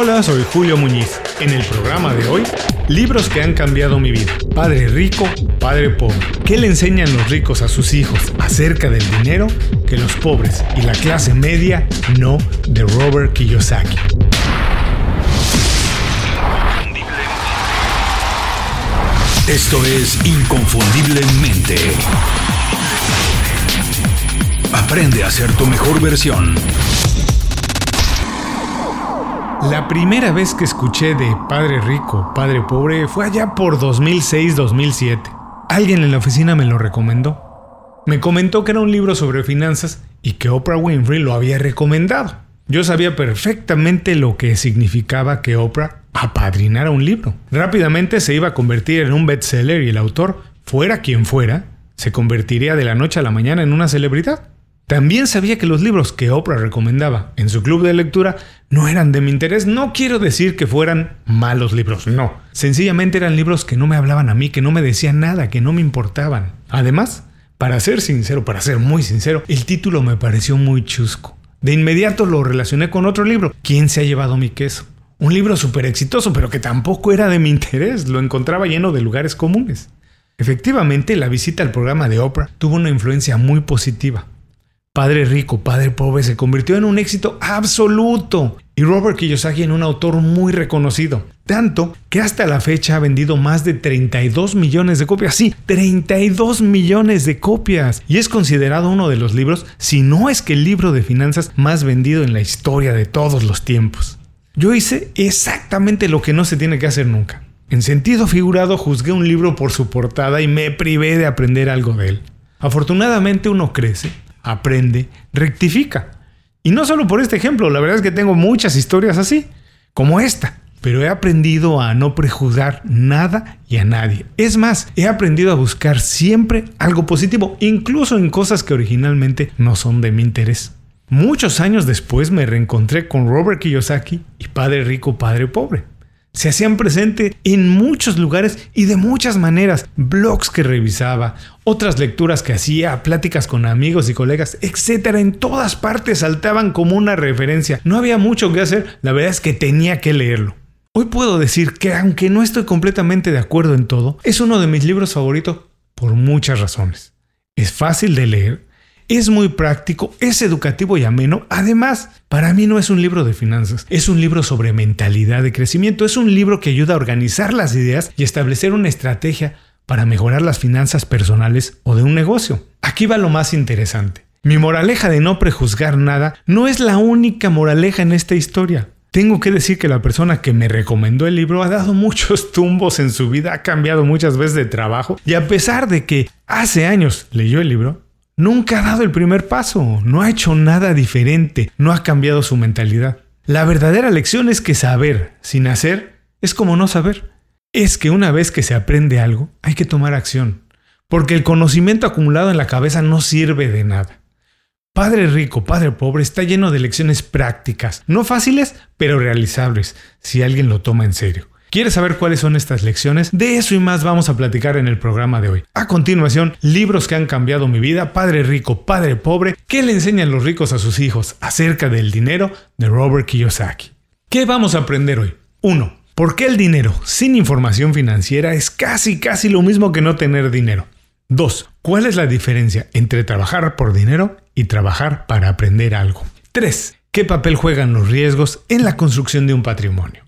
Hola, soy Julio Muñiz. En el programa de hoy, libros que han cambiado mi vida. Padre rico, padre pobre. ¿Qué le enseñan los ricos a sus hijos acerca del dinero que los pobres y la clase media no? De Robert Kiyosaki. Esto es Inconfundiblemente. Aprende a ser tu mejor versión. La primera vez que escuché de Padre Rico, Padre Pobre fue allá por 2006-2007. Alguien en la oficina me lo recomendó. Me comentó que era un libro sobre finanzas y que Oprah Winfrey lo había recomendado. Yo sabía perfectamente lo que significaba que Oprah apadrinara un libro. Rápidamente se iba a convertir en un bestseller y el autor, fuera quien fuera, se convertiría de la noche a la mañana en una celebridad. También sabía que los libros que Oprah recomendaba en su club de lectura no eran de mi interés. No quiero decir que fueran malos libros, no. Sencillamente eran libros que no me hablaban a mí, que no me decían nada, que no me importaban. Además, para ser sincero, para ser muy sincero, el título me pareció muy chusco. De inmediato lo relacioné con otro libro, ¿Quién se ha llevado mi queso? Un libro súper exitoso, pero que tampoco era de mi interés, lo encontraba lleno de lugares comunes. Efectivamente, la visita al programa de Oprah tuvo una influencia muy positiva. Padre Rico, Padre Pobre se convirtió en un éxito absoluto y Robert Kiyosaki en un autor muy reconocido. Tanto que hasta la fecha ha vendido más de 32 millones de copias. Sí, 32 millones de copias. Y es considerado uno de los libros, si no es que el libro de finanzas más vendido en la historia de todos los tiempos. Yo hice exactamente lo que no se tiene que hacer nunca. En sentido figurado juzgué un libro por su portada y me privé de aprender algo de él. Afortunadamente uno crece aprende, rectifica. Y no solo por este ejemplo, la verdad es que tengo muchas historias así, como esta. Pero he aprendido a no prejuzgar nada y a nadie. Es más, he aprendido a buscar siempre algo positivo, incluso en cosas que originalmente no son de mi interés. Muchos años después me reencontré con Robert Kiyosaki y Padre Rico, Padre Pobre se hacían presente en muchos lugares y de muchas maneras. Blogs que revisaba, otras lecturas que hacía, pláticas con amigos y colegas, etc. En todas partes saltaban como una referencia. No había mucho que hacer, la verdad es que tenía que leerlo. Hoy puedo decir que aunque no estoy completamente de acuerdo en todo, es uno de mis libros favoritos por muchas razones. Es fácil de leer, es muy práctico, es educativo y ameno. Además, para mí no es un libro de finanzas, es un libro sobre mentalidad de crecimiento, es un libro que ayuda a organizar las ideas y establecer una estrategia para mejorar las finanzas personales o de un negocio. Aquí va lo más interesante. Mi moraleja de no prejuzgar nada no es la única moraleja en esta historia. Tengo que decir que la persona que me recomendó el libro ha dado muchos tumbos en su vida, ha cambiado muchas veces de trabajo y a pesar de que hace años leyó el libro, Nunca ha dado el primer paso, no ha hecho nada diferente, no ha cambiado su mentalidad. La verdadera lección es que saber sin hacer es como no saber. Es que una vez que se aprende algo, hay que tomar acción, porque el conocimiento acumulado en la cabeza no sirve de nada. Padre rico, padre pobre está lleno de lecciones prácticas, no fáciles, pero realizables, si alguien lo toma en serio. ¿Quieres saber cuáles son estas lecciones? De eso y más vamos a platicar en el programa de hoy. A continuación, libros que han cambiado mi vida, Padre Rico, Padre Pobre, ¿qué le enseñan los ricos a sus hijos acerca del dinero de Robert Kiyosaki. ¿Qué vamos a aprender hoy? 1. ¿Por qué el dinero sin información financiera es casi casi lo mismo que no tener dinero? 2. ¿Cuál es la diferencia entre trabajar por dinero y trabajar para aprender algo? 3. ¿Qué papel juegan los riesgos en la construcción de un patrimonio?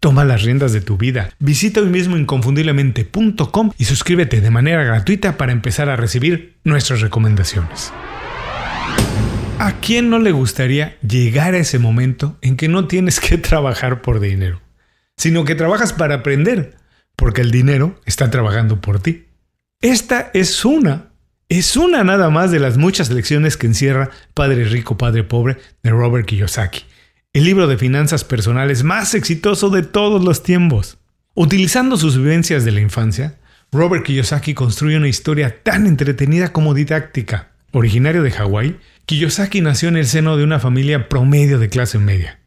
Toma las riendas de tu vida. Visita hoy mismo inconfundiblemente.com y suscríbete de manera gratuita para empezar a recibir nuestras recomendaciones. ¿A quién no le gustaría llegar a ese momento en que no tienes que trabajar por dinero, sino que trabajas para aprender, porque el dinero está trabajando por ti? Esta es una, es una nada más de las muchas lecciones que encierra Padre Rico, Padre Pobre de Robert Kiyosaki. El libro de finanzas personales más exitoso de todos los tiempos. Utilizando sus vivencias de la infancia, Robert Kiyosaki construye una historia tan entretenida como didáctica. Originario de Hawái, Kiyosaki nació en el seno de una familia promedio de clase media.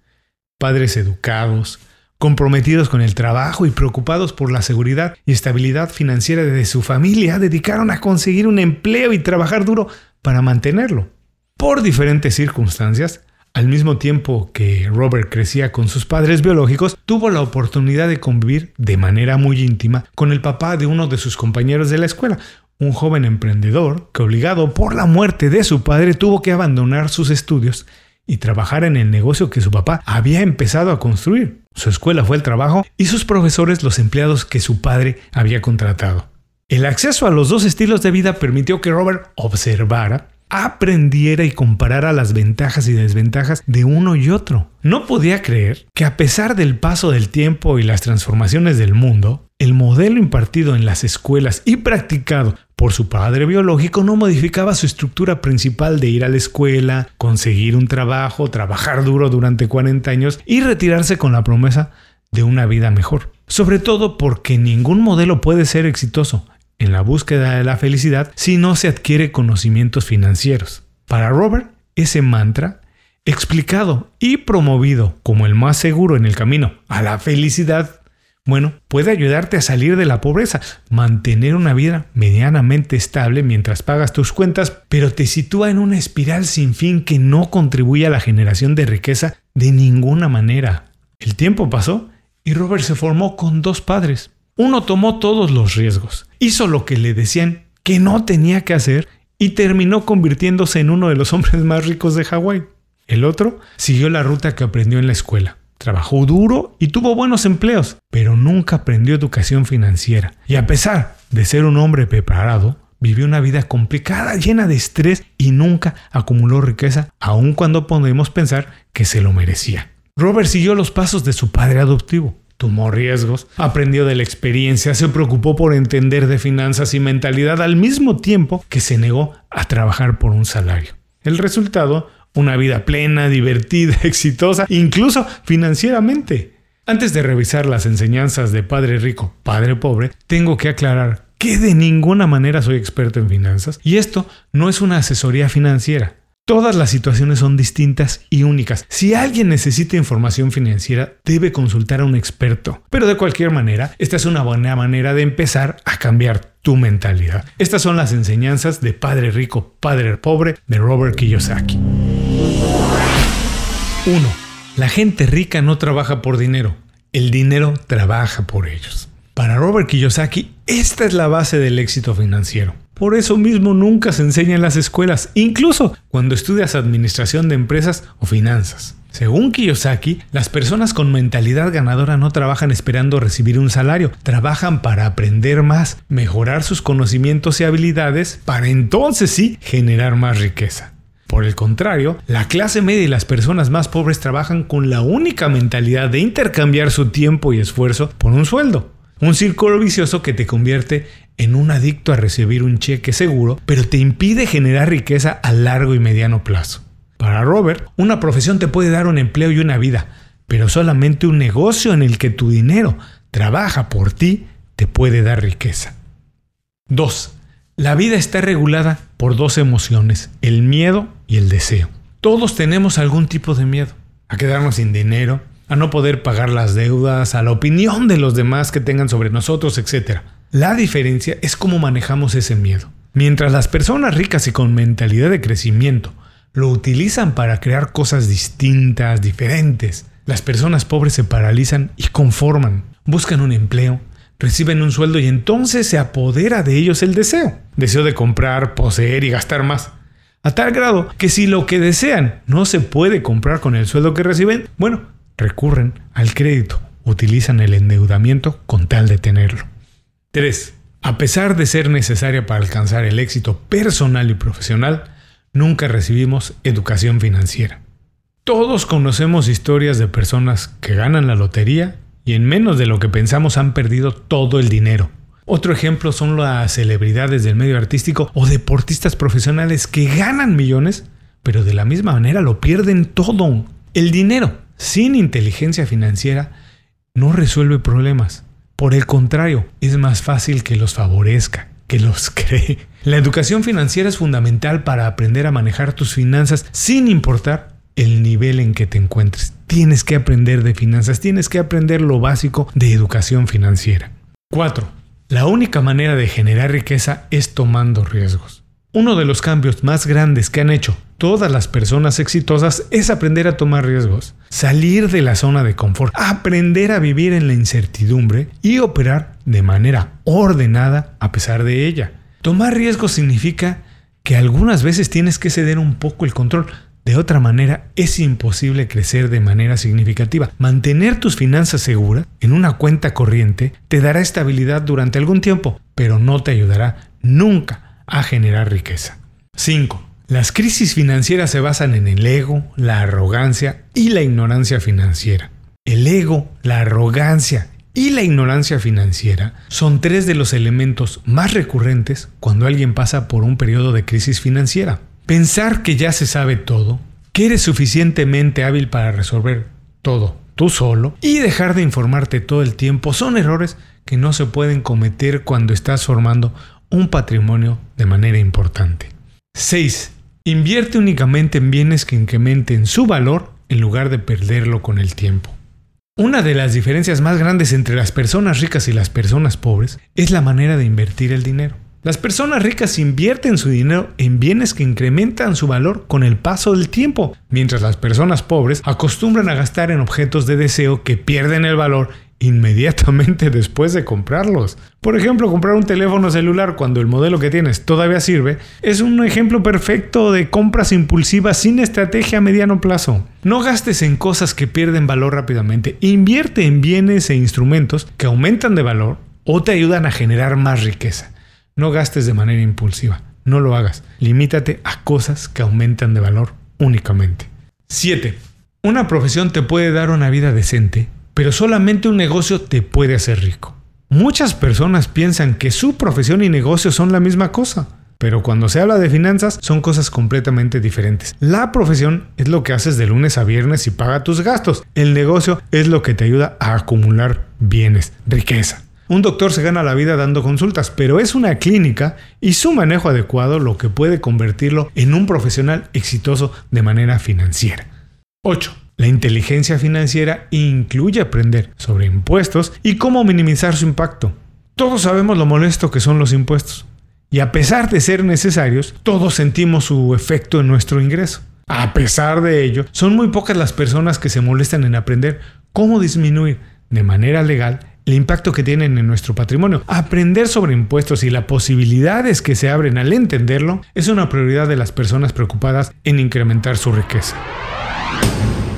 Padres educados, comprometidos con el trabajo y preocupados por la seguridad y estabilidad financiera de su familia, dedicaron a conseguir un empleo y trabajar duro para mantenerlo. Por diferentes circunstancias, al mismo tiempo que Robert crecía con sus padres biológicos, tuvo la oportunidad de convivir de manera muy íntima con el papá de uno de sus compañeros de la escuela, un joven emprendedor que obligado por la muerte de su padre tuvo que abandonar sus estudios y trabajar en el negocio que su papá había empezado a construir. Su escuela fue el trabajo y sus profesores los empleados que su padre había contratado. El acceso a los dos estilos de vida permitió que Robert observara aprendiera y comparara las ventajas y desventajas de uno y otro. No podía creer que a pesar del paso del tiempo y las transformaciones del mundo, el modelo impartido en las escuelas y practicado por su padre biológico no modificaba su estructura principal de ir a la escuela, conseguir un trabajo, trabajar duro durante 40 años y retirarse con la promesa de una vida mejor. Sobre todo porque ningún modelo puede ser exitoso en la búsqueda de la felicidad si no se adquiere conocimientos financieros. Para Robert, ese mantra, explicado y promovido como el más seguro en el camino a la felicidad, bueno, puede ayudarte a salir de la pobreza, mantener una vida medianamente estable mientras pagas tus cuentas, pero te sitúa en una espiral sin fin que no contribuye a la generación de riqueza de ninguna manera. El tiempo pasó y Robert se formó con dos padres, uno tomó todos los riesgos, hizo lo que le decían que no tenía que hacer y terminó convirtiéndose en uno de los hombres más ricos de Hawái. El otro siguió la ruta que aprendió en la escuela. Trabajó duro y tuvo buenos empleos, pero nunca aprendió educación financiera. Y a pesar de ser un hombre preparado, vivió una vida complicada, llena de estrés y nunca acumuló riqueza, aun cuando podemos pensar que se lo merecía. Robert siguió los pasos de su padre adoptivo tomó riesgos, aprendió de la experiencia, se preocupó por entender de finanzas y mentalidad al mismo tiempo que se negó a trabajar por un salario. El resultado, una vida plena, divertida, exitosa, incluso financieramente. Antes de revisar las enseñanzas de Padre Rico, Padre Pobre, tengo que aclarar que de ninguna manera soy experto en finanzas y esto no es una asesoría financiera. Todas las situaciones son distintas y únicas. Si alguien necesita información financiera, debe consultar a un experto. Pero de cualquier manera, esta es una buena manera de empezar a cambiar tu mentalidad. Estas son las enseñanzas de Padre Rico, Padre Pobre de Robert Kiyosaki. 1. La gente rica no trabaja por dinero. El dinero trabaja por ellos. Para Robert Kiyosaki, esta es la base del éxito financiero. Por eso mismo nunca se enseña en las escuelas, incluso cuando estudias administración de empresas o finanzas. Según Kiyosaki, las personas con mentalidad ganadora no trabajan esperando recibir un salario, trabajan para aprender más, mejorar sus conocimientos y habilidades, para entonces sí generar más riqueza. Por el contrario, la clase media y las personas más pobres trabajan con la única mentalidad de intercambiar su tiempo y esfuerzo por un sueldo. Un círculo vicioso que te convierte en un adicto a recibir un cheque seguro, pero te impide generar riqueza a largo y mediano plazo. Para Robert, una profesión te puede dar un empleo y una vida, pero solamente un negocio en el que tu dinero trabaja por ti te puede dar riqueza. 2. La vida está regulada por dos emociones, el miedo y el deseo. Todos tenemos algún tipo de miedo, a quedarnos sin dinero, a no poder pagar las deudas, a la opinión de los demás que tengan sobre nosotros, etc. La diferencia es cómo manejamos ese miedo. Mientras las personas ricas y con mentalidad de crecimiento lo utilizan para crear cosas distintas, diferentes, las personas pobres se paralizan y conforman, buscan un empleo, reciben un sueldo y entonces se apodera de ellos el deseo. Deseo de comprar, poseer y gastar más. A tal grado que si lo que desean no se puede comprar con el sueldo que reciben, bueno, recurren al crédito, utilizan el endeudamiento con tal de tenerlo. 3. A pesar de ser necesaria para alcanzar el éxito personal y profesional, nunca recibimos educación financiera. Todos conocemos historias de personas que ganan la lotería y en menos de lo que pensamos han perdido todo el dinero. Otro ejemplo son las celebridades del medio artístico o deportistas profesionales que ganan millones, pero de la misma manera lo pierden todo. El dinero sin inteligencia financiera no resuelve problemas. Por el contrario, es más fácil que los favorezca, que los cree. La educación financiera es fundamental para aprender a manejar tus finanzas sin importar el nivel en que te encuentres. Tienes que aprender de finanzas, tienes que aprender lo básico de educación financiera. 4. La única manera de generar riqueza es tomando riesgos. Uno de los cambios más grandes que han hecho todas las personas exitosas es aprender a tomar riesgos, salir de la zona de confort, aprender a vivir en la incertidumbre y operar de manera ordenada a pesar de ella. Tomar riesgos significa que algunas veces tienes que ceder un poco el control. De otra manera, es imposible crecer de manera significativa. Mantener tus finanzas seguras en una cuenta corriente te dará estabilidad durante algún tiempo, pero no te ayudará nunca a generar riqueza. 5. Las crisis financieras se basan en el ego, la arrogancia y la ignorancia financiera. El ego, la arrogancia y la ignorancia financiera son tres de los elementos más recurrentes cuando alguien pasa por un periodo de crisis financiera. Pensar que ya se sabe todo, que eres suficientemente hábil para resolver todo tú solo y dejar de informarte todo el tiempo son errores que no se pueden cometer cuando estás formando un patrimonio de manera importante. 6. Invierte únicamente en bienes que incrementen su valor en lugar de perderlo con el tiempo. Una de las diferencias más grandes entre las personas ricas y las personas pobres es la manera de invertir el dinero. Las personas ricas invierten su dinero en bienes que incrementan su valor con el paso del tiempo, mientras las personas pobres acostumbran a gastar en objetos de deseo que pierden el valor inmediatamente después de comprarlos. Por ejemplo, comprar un teléfono celular cuando el modelo que tienes todavía sirve es un ejemplo perfecto de compras impulsivas sin estrategia a mediano plazo. No gastes en cosas que pierden valor rápidamente, invierte en bienes e instrumentos que aumentan de valor o te ayudan a generar más riqueza. No gastes de manera impulsiva, no lo hagas. Limítate a cosas que aumentan de valor únicamente. 7. Una profesión te puede dar una vida decente pero solamente un negocio te puede hacer rico. Muchas personas piensan que su profesión y negocio son la misma cosa. Pero cuando se habla de finanzas son cosas completamente diferentes. La profesión es lo que haces de lunes a viernes y paga tus gastos. El negocio es lo que te ayuda a acumular bienes, riqueza. Un doctor se gana la vida dando consultas, pero es una clínica y su manejo adecuado lo que puede convertirlo en un profesional exitoso de manera financiera. 8. La inteligencia financiera incluye aprender sobre impuestos y cómo minimizar su impacto. Todos sabemos lo molesto que son los impuestos. Y a pesar de ser necesarios, todos sentimos su efecto en nuestro ingreso. A pesar de ello, son muy pocas las personas que se molestan en aprender cómo disminuir de manera legal el impacto que tienen en nuestro patrimonio. Aprender sobre impuestos y las posibilidades que se abren al entenderlo es una prioridad de las personas preocupadas en incrementar su riqueza.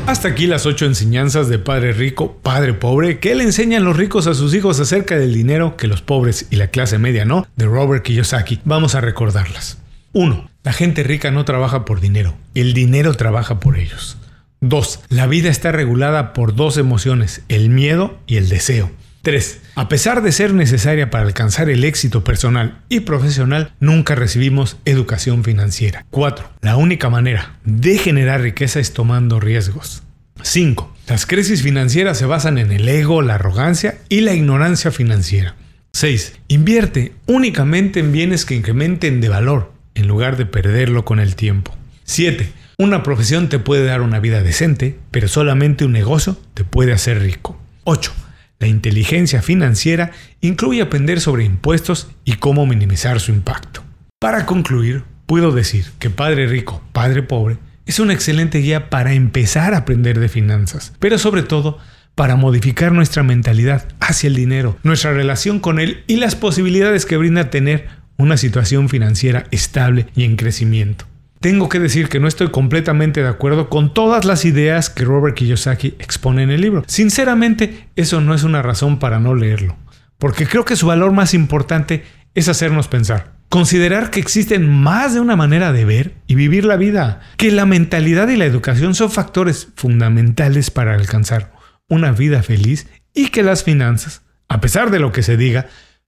Hasta aquí las ocho enseñanzas de Padre Rico, Padre Pobre, que le enseñan los ricos a sus hijos acerca del dinero que los pobres y la clase media no, de Robert Kiyosaki. Vamos a recordarlas. 1. La gente rica no trabaja por dinero, el dinero trabaja por ellos. 2. La vida está regulada por dos emociones, el miedo y el deseo. 3. A pesar de ser necesaria para alcanzar el éxito personal y profesional, nunca recibimos educación financiera. 4. La única manera de generar riqueza es tomando riesgos. 5. Las crisis financieras se basan en el ego, la arrogancia y la ignorancia financiera. 6. Invierte únicamente en bienes que incrementen de valor en lugar de perderlo con el tiempo. 7. Una profesión te puede dar una vida decente, pero solamente un negocio te puede hacer rico. 8. La inteligencia financiera incluye aprender sobre impuestos y cómo minimizar su impacto. Para concluir, puedo decir que Padre Rico, Padre Pobre es una excelente guía para empezar a aprender de finanzas, pero sobre todo para modificar nuestra mentalidad hacia el dinero, nuestra relación con él y las posibilidades que brinda tener una situación financiera estable y en crecimiento. Tengo que decir que no estoy completamente de acuerdo con todas las ideas que Robert Kiyosaki expone en el libro. Sinceramente, eso no es una razón para no leerlo, porque creo que su valor más importante es hacernos pensar. Considerar que existen más de una manera de ver y vivir la vida, que la mentalidad y la educación son factores fundamentales para alcanzar una vida feliz y que las finanzas, a pesar de lo que se diga,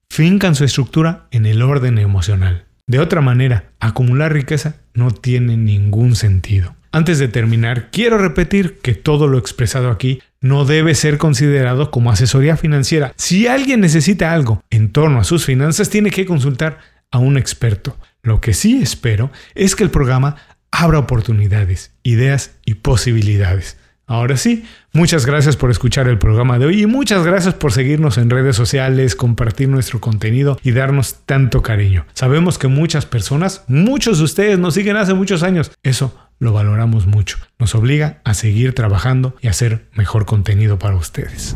fincan su estructura en el orden emocional. De otra manera, acumular riqueza no tiene ningún sentido. Antes de terminar, quiero repetir que todo lo expresado aquí no debe ser considerado como asesoría financiera. Si alguien necesita algo en torno a sus finanzas, tiene que consultar a un experto. Lo que sí espero es que el programa abra oportunidades, ideas y posibilidades. Ahora sí, muchas gracias por escuchar el programa de hoy y muchas gracias por seguirnos en redes sociales, compartir nuestro contenido y darnos tanto cariño. Sabemos que muchas personas, muchos de ustedes nos siguen hace muchos años. Eso lo valoramos mucho. Nos obliga a seguir trabajando y hacer mejor contenido para ustedes.